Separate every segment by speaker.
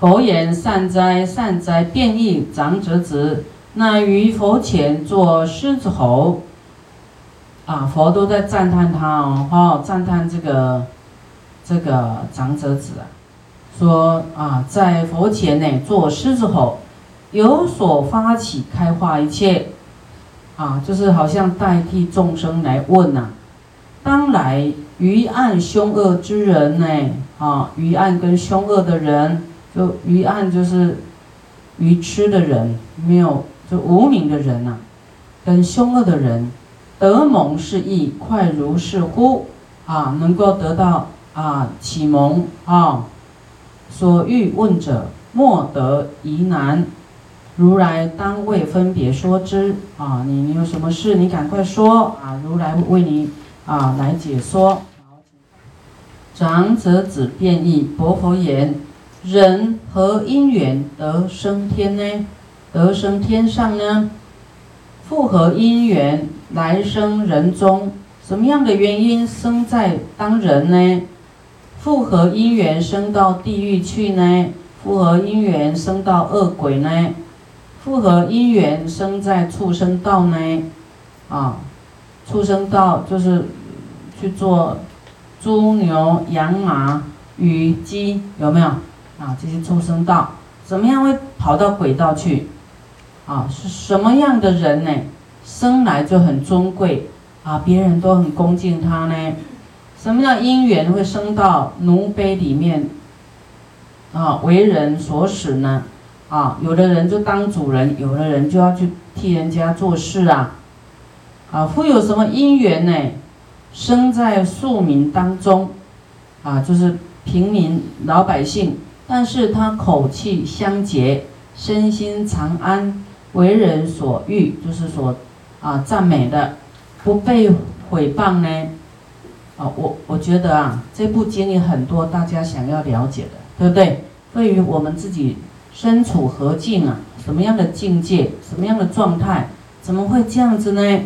Speaker 1: 佛言：善哉，善哉！变异长者子，乃于佛前作狮子吼。啊，佛都在赞叹他哦，哈，赞叹这个这个长者子啊，说啊，在佛前呢做狮子吼，有所发起开化一切，啊，就是好像代替众生来问呐。当来于暗凶恶之人呢，啊，于暗跟凶恶的人。就愚暗就是愚痴的人，没有就无名的人呐，跟凶恶的人，得蒙是意，快如是乎啊，能够得到啊启蒙啊，所欲问者莫得疑难，如来当为分别说之啊，你你有什么事，你赶快说啊，如来为你啊来解说。长者子便异，薄佛言。人何因缘得升天呢？得升天上呢？复何因缘来生人中？什么样的原因生在当人呢？复何因缘生到地狱去呢？复何因缘生到恶鬼呢？复何因缘生在畜生道呢？啊，畜生道就是去做猪牛羊马鱼鸡，有没有？啊，这些畜生道怎么样会跑到鬼道去？啊，是什么样的人呢？生来就很尊贵啊，别人都很恭敬他呢。什么样因缘会生到奴婢里面？啊，为人所使呢？啊，有的人就当主人，有的人就要去替人家做事啊。啊，会有什么因缘呢？生在庶民当中，啊，就是平民老百姓。但是他口气相洁，身心常安，为人所欲，就是说，啊，赞美的，不被毁谤呢。啊，我我觉得啊，这部经历很多大家想要了解的，对不对？对于我们自己身处何境啊，什么样的境界，什么样的状态，怎么会这样子呢？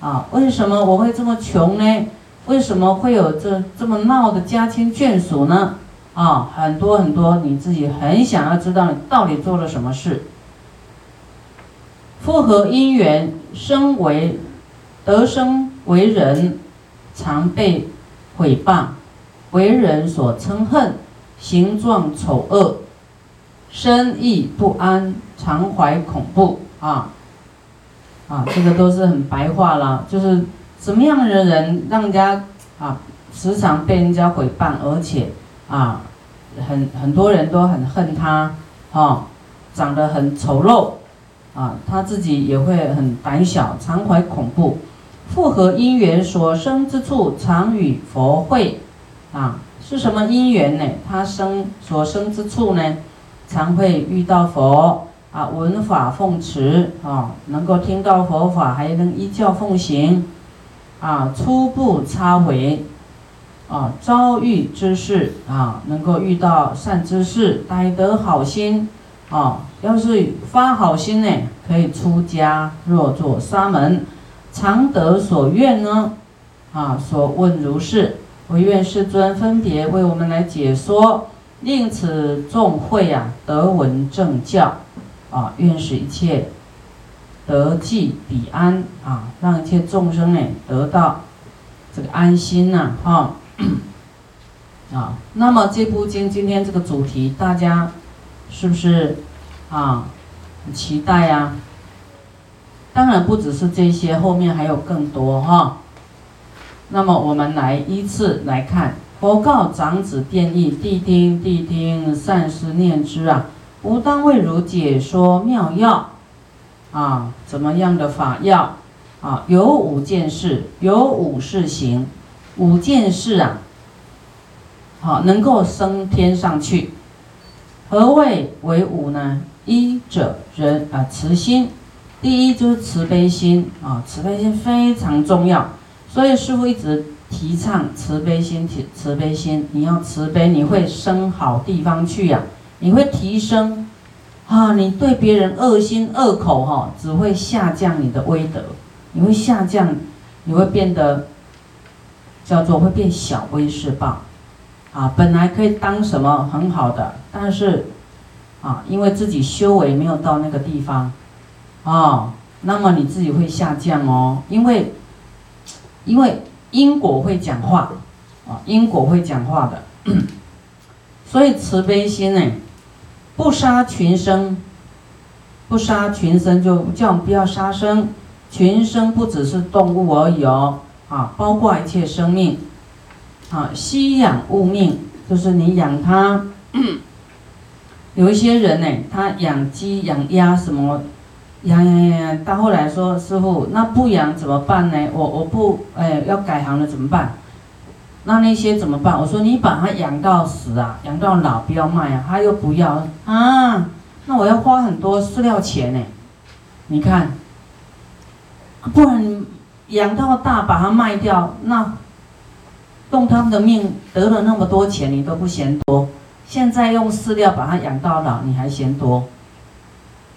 Speaker 1: 啊，为什么我会这么穷呢？为什么会有这这么闹的家亲眷属呢？啊，很多很多，你自己很想要知道你到底做了什么事。复合因缘生为得生为人，常被毁谤，为人所称恨，形状丑恶，身意不安，常怀恐怖啊啊，这个都是很白话了，就是什么样的人让人家啊时常被人家毁谤，而且。啊，很很多人都很恨他，哈，长得很丑陋，啊，他自己也会很胆小，常怀恐怖。复合因缘所生之处，常与佛会，啊，是什么因缘呢？他生所生之处呢，常会遇到佛，啊，闻法奉持，啊，能够听到佛法，还能依教奉行，啊，初步差为。啊，遭遇之事啊，能够遇到善知识，待得好心啊。要是发好心呢，可以出家，若做沙门，常得所愿呢。啊，所问如是，唯愿世尊分别为我们来解说，令此众会啊得闻正教啊，愿使一切得济彼安啊，让一切众生呢得到这个安心呐，哈。啊，那么这部经今天这个主题，大家是不是啊很期待呀？当然不只是这些，后面还有更多哈。那么我们来依次来看，佛告长子变异，谛听谛听，善思念之啊，吾当为汝解说妙药啊，怎么样的法药啊？有五件事，有五事行，五件事啊。好，能够升天上去。何谓为五呢？一者人啊，慈心。第一就是慈悲心啊，慈悲心非常重要。所以师父一直提倡慈悲心，慈慈悲心。你要慈悲，你会升好地方去呀。你会提升啊，你对别人恶心恶口哈，只会下降你的威德。你会下降，你会变得叫做会变小威势报。啊，本来可以当什么很好的，但是啊，因为自己修为没有到那个地方，啊，那么你自己会下降哦，因为，因为因果会讲话，啊，因果会讲话的，所以慈悲心呢，不杀群生，不杀群生就叫我们不要杀生，群生不只是动物而已哦，啊，包括一切生命，啊，息养物命，就是你养它。有一些人呢，他养鸡、养鸭什么，养养养，到后来说师傅，那不养怎么办呢？我我不哎，要改行了怎么办？那那些怎么办？我说你把它养到死啊，养到老不要卖啊，他又不要啊，那我要花很多饲料钱呢。你看，不然养到大把它卖掉，那动他们的命得了那么多钱，你都不嫌多。现在用饲料把它养到老，你还嫌多？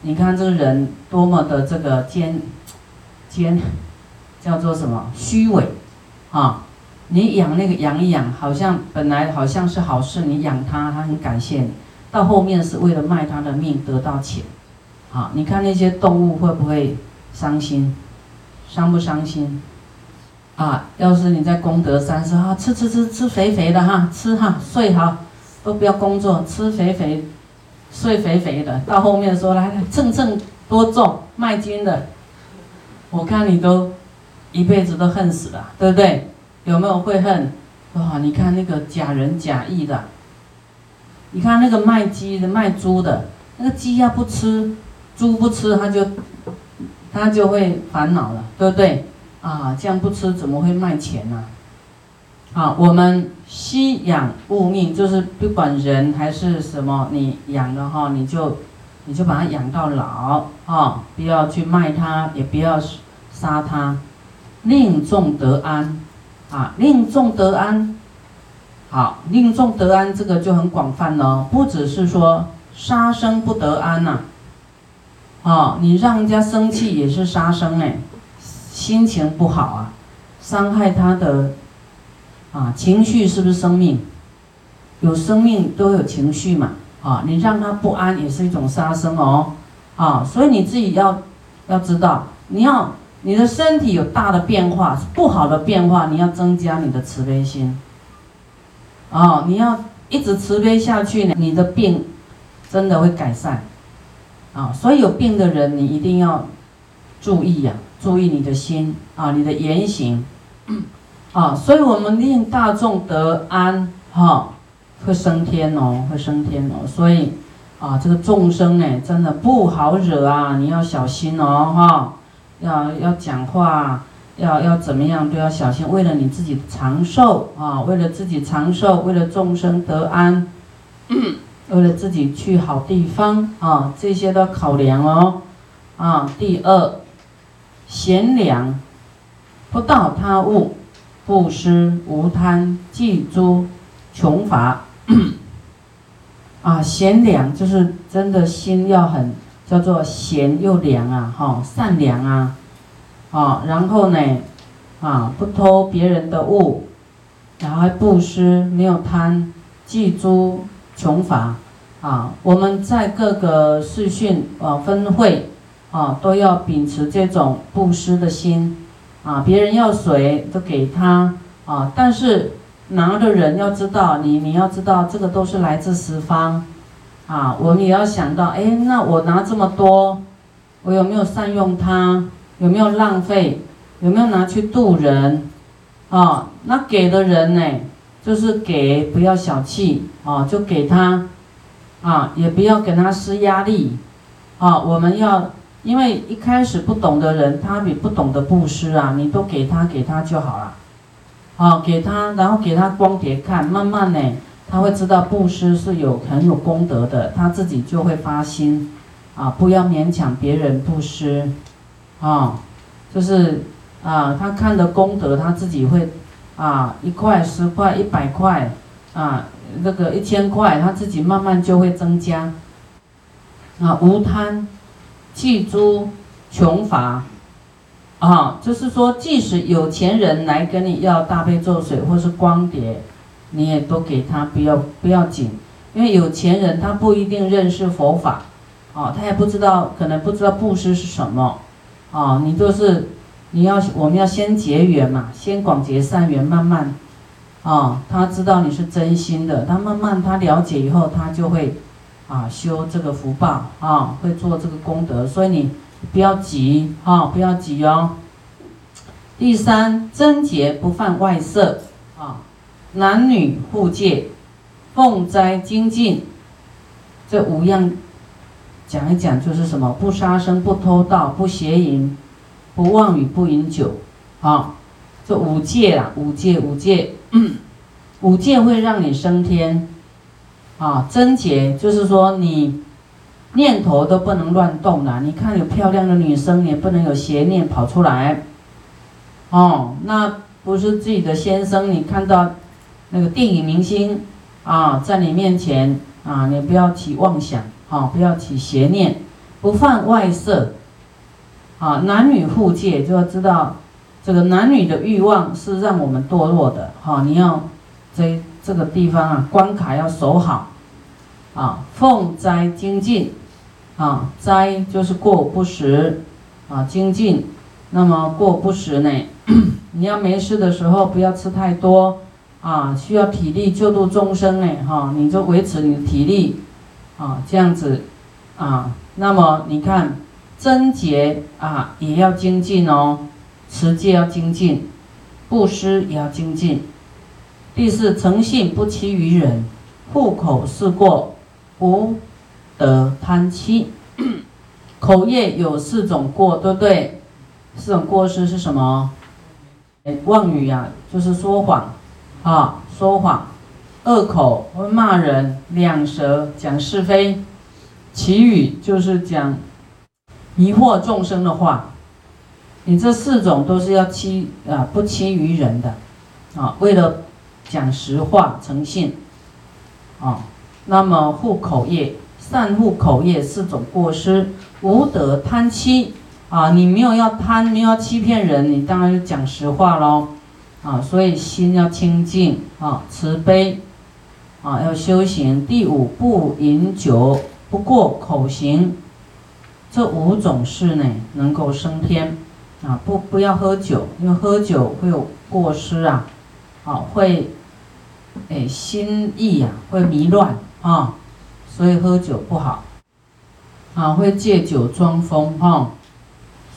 Speaker 1: 你看这个人多么的这个奸奸，叫做什么虚伪啊？你养那个养一养，好像本来好像是好事，你养它，它很感谢你，到后面是为了卖它的命得到钱，啊？你看那些动物会不会伤心？伤不伤心？啊？要是你在功德山说啊，吃吃吃吃肥肥的哈，吃哈睡哈。都不要工作，吃肥肥，睡肥肥的。到后面说来来称称多重卖金的，我看你都一辈子都恨死了，对不对？有没有会恨？哇！你看那个假仁假义的，你看那个卖鸡的卖猪的，那个鸡要不吃，猪不吃，他就他就会烦恼了，对不对？啊，这样不吃怎么会卖钱呢？啊，我们息养物命，就是不管人还是什么，你养的哈，你就你就把它养到老啊，不要去卖它，也不要杀它，令众得安啊，令众得安。好，令众得安这个就很广泛了，不只是说杀生不得安呐，啊你让人家生气也是杀生哎，心情不好啊，伤害他的。啊，情绪是不是生命？有生命都有情绪嘛？啊，你让他不安也是一种杀生哦。啊，所以你自己要要知道，你要你的身体有大的变化，不好的变化，你要增加你的慈悲心。啊，你要一直慈悲下去呢，你的病真的会改善。啊，所以有病的人，你一定要注意呀，注意你的心啊，你的言行。啊，所以我们令大众得安，哈，会升天哦，会升天哦。所以，啊，这个众生呢，真的不好惹啊，你要小心哦，哈，要要讲话，要要怎么样都要小心，为了你自己长寿啊，为了自己长寿，为了众生得安，为了自己去好地方啊，这些都考量哦。啊，第二，贤良，不盗他物。布施无贪，济诸穷乏，啊，贤良就是真的心要很，叫做贤又良啊，哈，善良啊，啊，然后呢，啊，不偷别人的物，然后还布施，没有贪，济诸穷乏，啊，我们在各个视讯啊分会啊，都要秉持这种布施的心。啊，别人要水都给他啊，但是拿的人要知道，你你要知道这个都是来自十方，啊，我们也要想到，哎，那我拿这么多，我有没有善用它？有没有浪费？有没有拿去渡人？啊，那给的人呢，就是给，不要小气啊，就给他，啊，也不要给他施压力，啊，我们要。因为一开始不懂的人，他比不懂得布施啊，你都给他给他就好了，好给他，然后给他光碟看，慢慢呢，他会知道布施是有很有功德的，他自己就会发心，啊，不要勉强别人布施，啊，就是啊，他看的功德，他自己会，啊，一块、十块、一百块，啊，那个一千块，他自己慢慢就会增加，啊，无贪。弃诸穷乏，啊，就是说，即使有钱人来跟你要大悲咒水或是光碟，你也都给他，不要不要紧。因为有钱人他不一定认识佛法，啊，他也不知道，可能不知道布施是什么，啊，你就是，你要我们要先结缘嘛，先广结善缘，慢慢，啊，他知道你是真心的，他慢慢他了解以后，他就会，啊，修这个福报，啊，会做这个功德，所以你不要急，啊，不要急哦。第三，贞洁不犯外色，啊，男女互戒。奉斋精进，这五样讲一讲，就是什么？不杀生，不偷盗，不邪淫，不妄语，不饮酒。啊，这五戒啦，五戒，五戒，五戒会让你升天。啊，贞洁就是说你念头都不能乱动啦。你看有漂亮的女生，也不能有邪念跑出来。哦，那不是自己的先生，你看到那个电影明星。啊，在你面前啊，你不要起妄想，啊，不要起邪念，不犯外色，啊，男女互戒就要知道，这个男女的欲望是让我们堕落的，哈，你要在这个地方啊，关卡要守好，啊，奉斋精进，啊，斋就是过不食，啊，精进，那么过不食呢，你要没事的时候不要吃太多。啊，需要体力救度众生呢，哈，你就维持你的体力，啊，这样子，啊，那么你看，贞洁啊也要精进哦，持戒要精进，布施也要精进。第四，诚信不欺于人，户口是过，无得贪欺。口业有四种过，对不对？四种过失是什么？妄语呀，就是说谎。啊，说谎，恶口会骂人，两舌讲是非，其语就是讲迷惑众生的话。你这四种都是要欺啊，不欺于人的啊，为了讲实话、诚信啊。那么护口业，善护口业四种过失，无德贪欺啊。你没有要贪，没有要欺骗人，你当然就讲实话喽。啊，所以心要清净啊，慈悲啊，要修行。第五，不饮酒，不过口行，这五种事呢，能够升天啊。不，不要喝酒，因为喝酒会有过失啊，啊，会哎心意呀会迷乱啊，所以喝酒不好啊，会借酒装疯哈。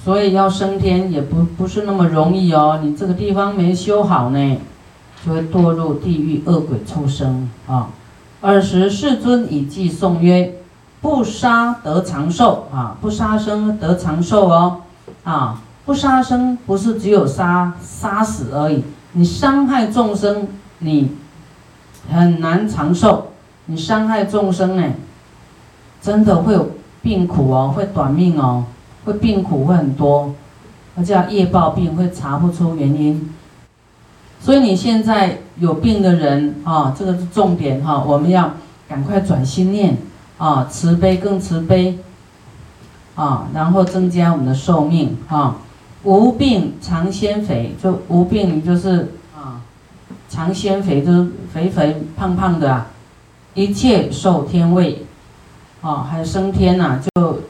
Speaker 1: 所以要升天也不不是那么容易哦，你这个地方没修好呢，就会堕入地狱恶鬼畜生啊。尔时世尊以偈颂曰：不杀得长寿啊，不杀生得长寿哦啊，不杀生不是只有杀杀死而已，你伤害众生你很难长寿，你伤害众生呢，真的会有病苦哦，会短命哦。会病苦会很多，而且业报病会查不出原因，所以你现在有病的人啊，这个是重点哈，我们要赶快转心念啊，慈悲更慈悲啊，然后增加我们的寿命啊，无病常鲜肥，就无病就是啊，常鲜肥就是肥肥胖胖的啊，一切受天位啊，还有升天呐，就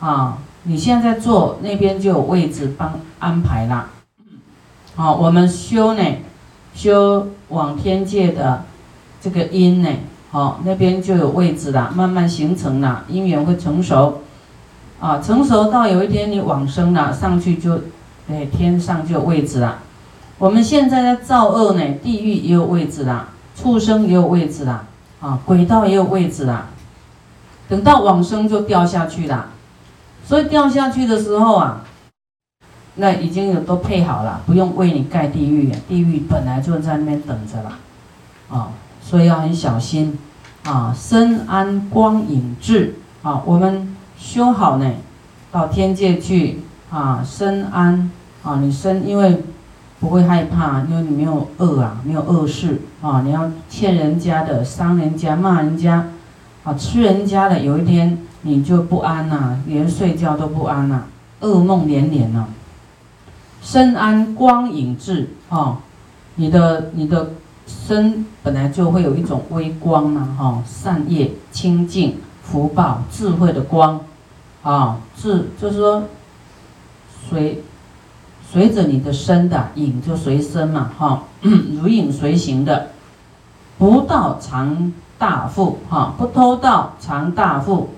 Speaker 1: 啊。你现在坐那边就有位置帮安排啦。好，我们修呢，修往天界的这个因呢，好，那边就有位置啦，慢慢形成了，因缘会成熟，啊，成熟到有一天你往生了，上去就，哎，天上就有位置了。我们现在在造恶呢，地狱也有位置啦，畜生也有位置啦，啊，鬼道也有位置啦，等到往生就掉下去啦。所以掉下去的时候啊，那已经有都配好了，不用为你盖地狱，地狱本来就在那边等着了，啊，所以要很小心，啊，身安光影智，啊，我们修好呢，到天界去，啊，身安，啊，你身因为不会害怕，因为你没有恶啊，没有恶事，啊，你要欠人家的，伤人家，骂人家，啊，吃人家的，有一天。你就不安呐，连睡觉都不安呐，噩梦连连呐。身安光影智啊，你的你的身本来就会有一种微光嘛，哈，善业、清净、福报、智慧的光，啊，智就是说随随着你的身的影就随身嘛，哈，如影随形的，不到藏大富，哈，不偷盗藏大富，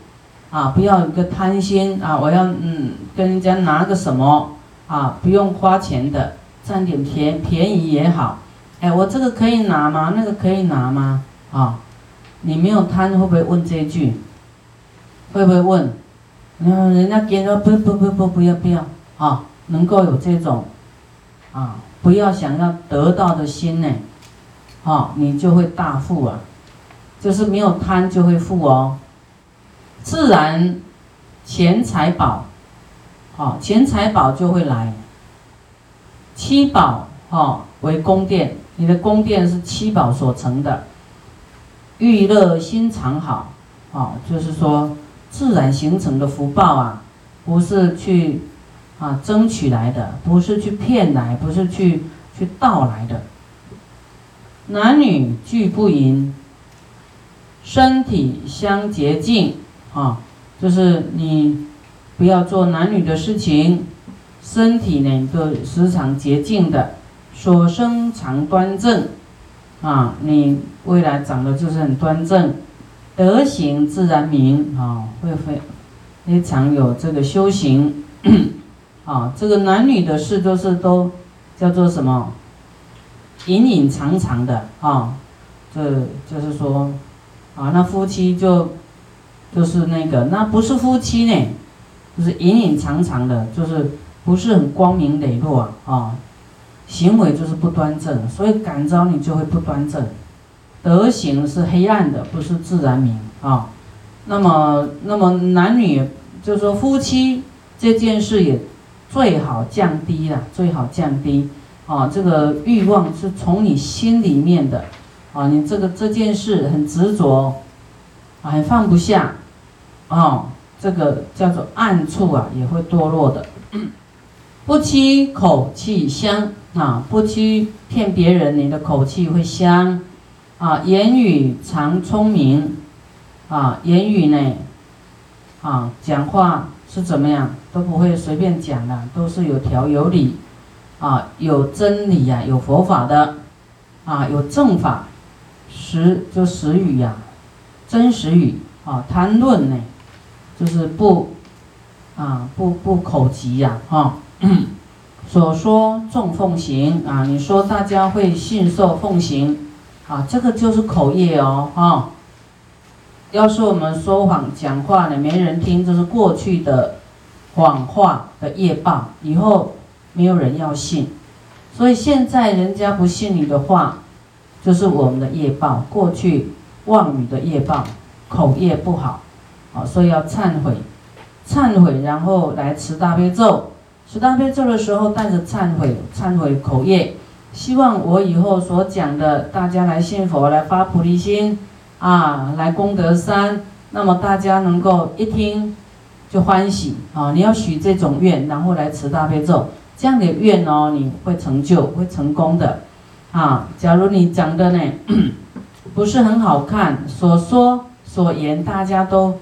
Speaker 1: 啊，不要一个贪心啊，我要嗯跟人家拿个什么啊，不用花钱的，占点便便宜也好。哎，我这个可以拿吗？那个可以拿吗？啊，你没有贪，会不会问这句？会不会问？嗯，人家给说不不不不不要不要啊，能够有这种啊，不要想要得到的心呢，啊，你就会大富啊，就是没有贪就会富哦，自然钱财宝，啊，钱财宝就会来，七宝哈为宫殿。你的宫殿是七宝所成的，欲乐心常好，啊，就是说自然形成的福报啊，不是去啊争取来的，不是去骗来，不是去去盗来的。男女俱不淫，身体相洁净，啊，就是你不要做男女的事情，身体呢都时常洁净的。所生常端正，啊，你未来长得就是很端正，德行自然明，啊，会非非常有这个修行，啊，这个男女的事都是都叫做什么？隐隐藏藏的，啊，这就是说，啊，那夫妻就就是那个，那不是夫妻呢，就是隐隐藏藏的，就是不是很光明磊落啊。行为就是不端正，所以感召你就会不端正。德行是黑暗的，不是自然明啊。那么，那么男女就是说夫妻这件事也最好降低了，最好降低啊。这个欲望是从你心里面的啊，你这个这件事很执着啊，很放不下啊。这个叫做暗处啊，也会堕落的。不欺口气香。啊，不欺骗别人，你的口气会香，啊，言语常聪明，啊，言语呢，啊，讲话是怎么样，都不会随便讲的，都是有条有理，啊，有真理呀，有佛法的，啊，有正法，实就实语呀，真实语，啊，谈论呢，就是不，啊，不不口急呀，哈。所说众奉行啊，你说大家会信受奉行啊，这个就是口业哦，哈。要是我们说谎讲话呢，没人听，这是过去的谎话的业报，以后没有人要信。所以现在人家不信你的话，就是我们的业报，过去妄语的业报，口业不好，啊，所以要忏悔，忏悔，然后来持大悲咒。持大悲咒的时候，带着忏悔、忏悔口业，希望我以后所讲的，大家来信佛，来发菩提心，啊，来功德山，那么大家能够一听就欢喜啊！你要许这种愿，然后来持大悲咒，这样的愿哦，你会成就，会成功的，啊！假如你讲的呢 不是很好看，所说所言大家都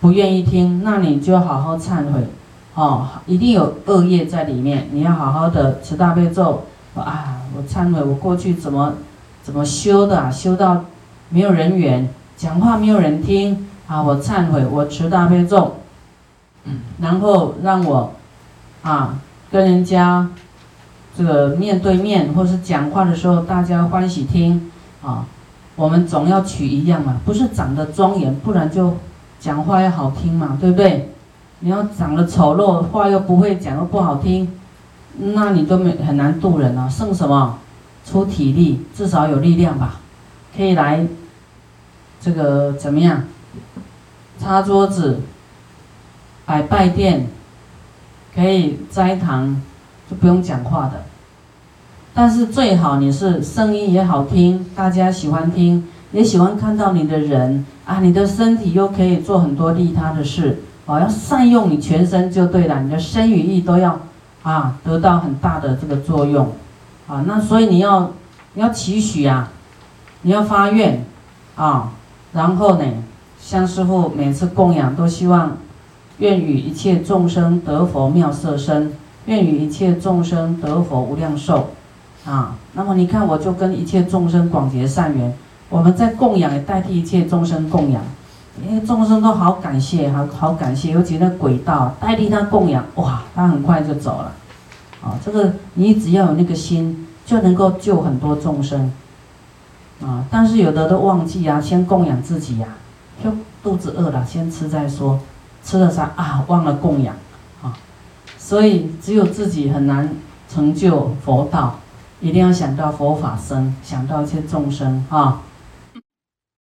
Speaker 1: 不愿意听，那你就好好忏悔。哦，一定有恶业在里面，你要好好的持大悲咒。啊，我忏悔，我过去怎么怎么修的，修到没有人缘，讲话没有人听啊！我忏悔，我持大悲咒，然后让我啊跟人家这个面对面或是讲话的时候，大家欢喜听啊。我们总要取一样嘛，不是长得庄严，不然就讲话要好听嘛，对不对？你要长得丑陋，话又不会讲，又不好听，那你都没很难渡人啊。剩什么？出体力，至少有力量吧，可以来这个怎么样？擦桌子，摆拜殿，可以斋堂，就不用讲话的。但是最好你是声音也好听，大家喜欢听，也喜欢看到你的人啊，你的身体又可以做很多利他的事。哦，要善用你全身就对了，你的身与意都要啊得到很大的这个作用，啊，那所以你要你要期许啊，你要发愿啊，然后呢，像师傅每次供养都希望，愿与一切众生得佛妙色身，愿与一切众生得佛无量寿，啊，那么你看我就跟一切众生广结善缘，我们在供养也代替一切众生供养。因为众生都好感谢，好好感谢，尤其那轨道代替他供养，哇，他很快就走了，啊，这个你只要有那个心，就能够救很多众生，啊，但是有的都忘记啊，先供养自己呀，就肚子饿了，先吃再说，吃了啥啊，忘了供养，啊，所以只有自己很难成就佛道，一定要想到佛法僧，想到一些众生啊。